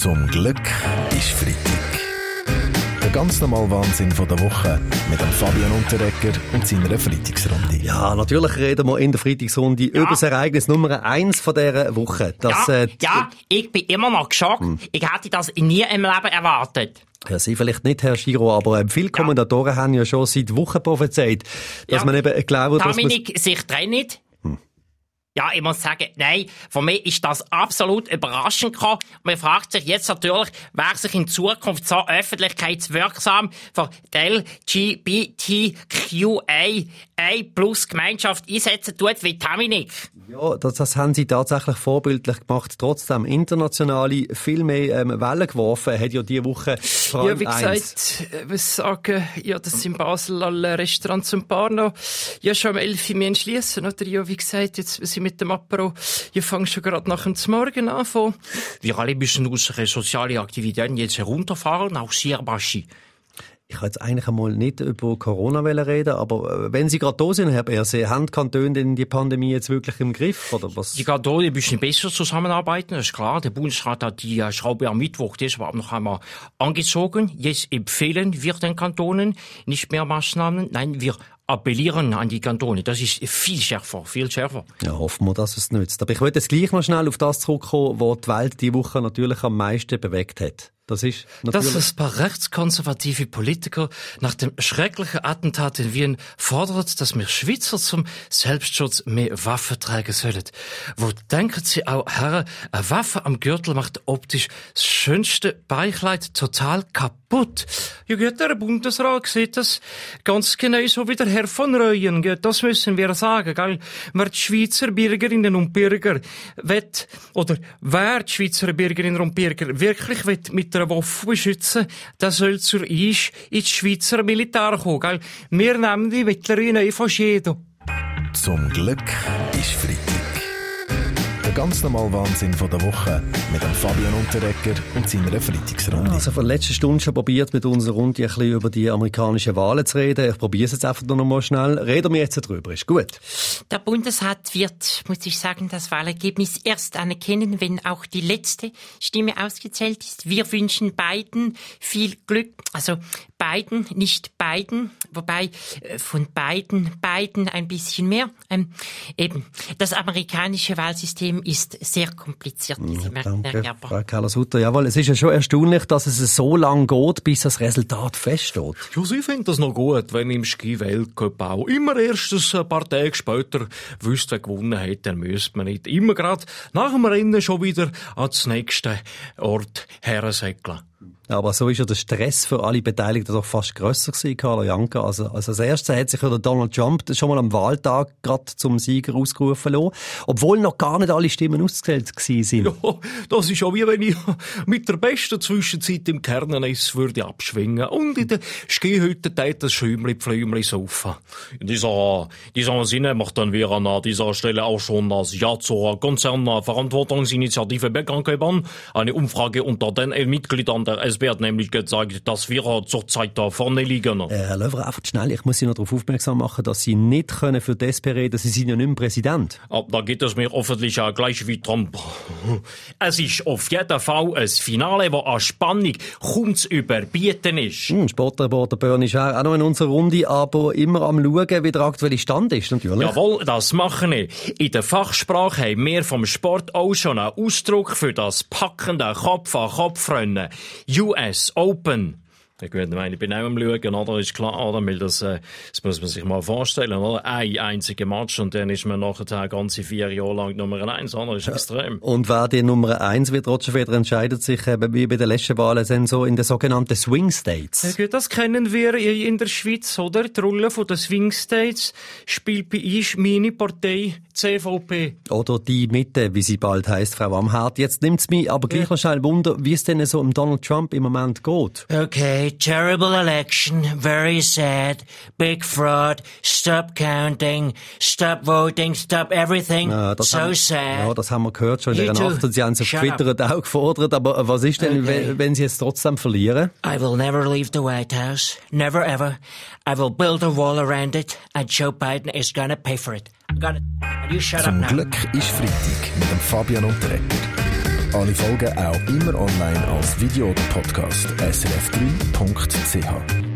Zum Glück ist Freitag. Der ganz normale Wahnsinn von der Woche mit dem Fabian Unterrecker und seiner Freitagsrunde. Ja, natürlich reden wir in der Freitagsrunde Ja. über das Ereignis Nummer eins von dieser Woche. Das, ja, äh, ja, ich bin immer noch geschockt. Ich hätte das nie im Leben erwartet. Ja, Sie vielleicht nicht, Herr Giro, aber äh, viele Kommentatoren haben ja schon seit Wochen prophezeit, dass Ja. man eben glaubt, dass man... Dominik sich trennt. Ja, ich muss sagen, nein, für mich ist das absolut überraschend gekommen. Man fragt sich jetzt natürlich, wer sich in Zukunft so öffentlichkeitswirksam für die LGBTQA plus Gemeinschaft einsetzen tut wie Dominik. Ja, das, das haben sie tatsächlich vorbildlich gemacht. Trotzdem internationale viel mehr ähm, Wellen geworfen, hat ja diese Woche vor Ja, wie gesagt, äh, was sagen, ja, das in Basel alle Restaurants und Bar noch. Ja, schon um 11 Uhr müssen schliessen, oder? Ja, wie gesagt, jetzt sind mit dem Apero, ja, fangen schon gerade nach dem Morgen an, von. Wir alle müssen unsere sozialen Aktivitäten jetzt herunterfahren, auch sehr Baschi. Ich wollte jetzt eigentlich einmal nicht über Corona wollen reden, aber äh, wenn Sie gerade da sind, Herr Berse, haben die Kantone denn die Pandemie jetzt wirklich im Griff, oder was? Die Kantone müssen besser zusammenarbeiten, das ist klar. Der Bundesrat hat die äh, Schraube am Mittwoch deshalb noch einmal angezogen. Jetzt empfehlen wir den Kantonen nicht mehr Maßnahmen. Nein, wir appellieren an die Kantone. Das ist viel schärfer, viel schärfer. Ja, hoffen wir, dass es nützt. Aber ich wollte jetzt gleich noch schnell auf das zurückkommen, was die Welt diese Woche natürlich am meisten bewegt hat. Das ist natürlich... Dass ein paar rechtskonservative Politiker nach dem schrecklichen Attentat in Wien fordern, dass wir Schweizer zum Selbstschutz mehr Waffen tragen sollen. Wo denken Sie auch, Herren, eine Waffe am Gürtel macht optisch das schönste Beikleid total kaputt. Ja, gut, der Bundesrat sieht das ganz genau so wie der Herr von. Gell? Das müssen wir sagen, gell? Wer die Schweizer Bürgerinnen und Bürger wett, oder wer die Schweizer Bürgerinnen und Bürger wirklich wett mit einer Waffe beschützen, der soll zur Eis ins Schweizer Militär kommen, gell? Wir nehmen die Mittlerweile einfach jeder. Zum Glück ist Freitag. Ganz normale Wahnsinn von der Woche mit dem Fabian Unterrecker und seiner Freitagsrunde. Also von der letzten Stunde schon probiert, mit unserer Runde ein bisschen über die amerikanischen Wahlen zu reden. Ich probiere es jetzt einfach noch mal schnell. Reden wir jetzt drüber. Ist gut. Der Bundesrat wird, muss ich sagen, das Wahlergebnis erst anerkennen, wenn auch die letzte Stimme ausgezählt ist. Wir wünschen beiden viel Glück. Also beiden, nicht beiden, wobei äh, von beiden, beiden ein bisschen mehr. Ähm, eben, das amerikanische Wahlsystem ist sehr kompliziert. Sie merken, Herr Danke. Frau Keller-Sutter. Jawohl, es ist ja schon erstaunlich, dass es so lange geht, bis das Resultat feststeht. Ja, sie findet das noch gut, wenn im Ski-Weltcup auch immer erst ein paar Tage später wüsste, wer gewonnen hat, dann müsste man nicht immer grad nach dem Rennen schon wieder ans nächste Ort hersäckeln. Aber so ist ja der Stress für alle Beteiligten doch fast grösser gewesen, Carlo Janka. Also, also als erstes hat sich ja der Donald Trump schon mal am Wahltag gerade zum Sieger ausgerufen lassen, obwohl noch gar nicht alle Stimmen ausgezählt sind. Ja, das ist auch wie wenn ich mit der besten Zwischenzeit im Kernenes würde abschwingen und in der Skihütte tät das Schäumli Pflümli saufen. In dieser, dieser Sinne macht wir an dieser Stelle auch schon das Ja zur Konzernverantwortungsinitiative bekannt geben. Eine Umfrage unter den Mitgliedern der hat nämlich gezeigt, dass wir zurzeit da vorne liegen. Äh, Herr Löwer, einfach schnell, ich muss Sie noch darauf aufmerksam machen, dass Sie nicht können für die SP reden, Sie sind ja nicht mehr Präsident. Aber da geht es mir hoffentlich auch gleich wie Trump. Es ist auf jeden Fall ein Finale, das an Spannung kaum zu überbieten ist. Hm, Sportreporter Börn ist auch auch noch in unserer Runde, aber immer am Schauen, wie der aktuelle Stand ist, natürlich. Jawohl, das machen wir. In der Fachsprache haben wir vom Sport auch schon einen Ausdruck für das packende Kopf-an-Kopf-Rennen. US Open. Ja gut, ich meine, ich bin auch am Schauen, oder? Ist klar, oder? Weil das, äh, das muss man sich mal vorstellen, oder? Ein einziger Match und dann ist man nachher ganze vier Jahre lang Nummer eins, oder? Das ist extrem. Und wer die Nummer eins wird, Roger Federer entscheidet sich eben wie bei den letzten Wahlen dann so in den sogenannten Swing States. Ja, gut, das kennen wir in der Schweiz, oder? Die Rolle von den Swing States spielt bei uns meine Partei CVP. Oder die Mitte, wie sie bald heißt, Frau Amhart. Jetzt nimmt's mich aber gleich noch schnell Wunder, wie es denn so um Donald Trump im Moment geht. Okay, terrible election, very sad, big fraud, stop counting, stop voting, stop everything, Ja, das so haben, sad. Ja, das haben wir gehört schon in You der Nacht und Sie haben es auf Shut Twitter auch gefordert. Aber was ist denn, Okay. wenn, wenn Sie jetzt trotzdem verlieren? I will never leave the White House, never ever. I will build a wall around it, and Joe Biden is gonna pay for it. Got it. And you shut up Zum now. Glück ist Freitag mit dem Fabian Unterrecker. Alle Folgen auch immer online als Video oder Podcast srf3.ch.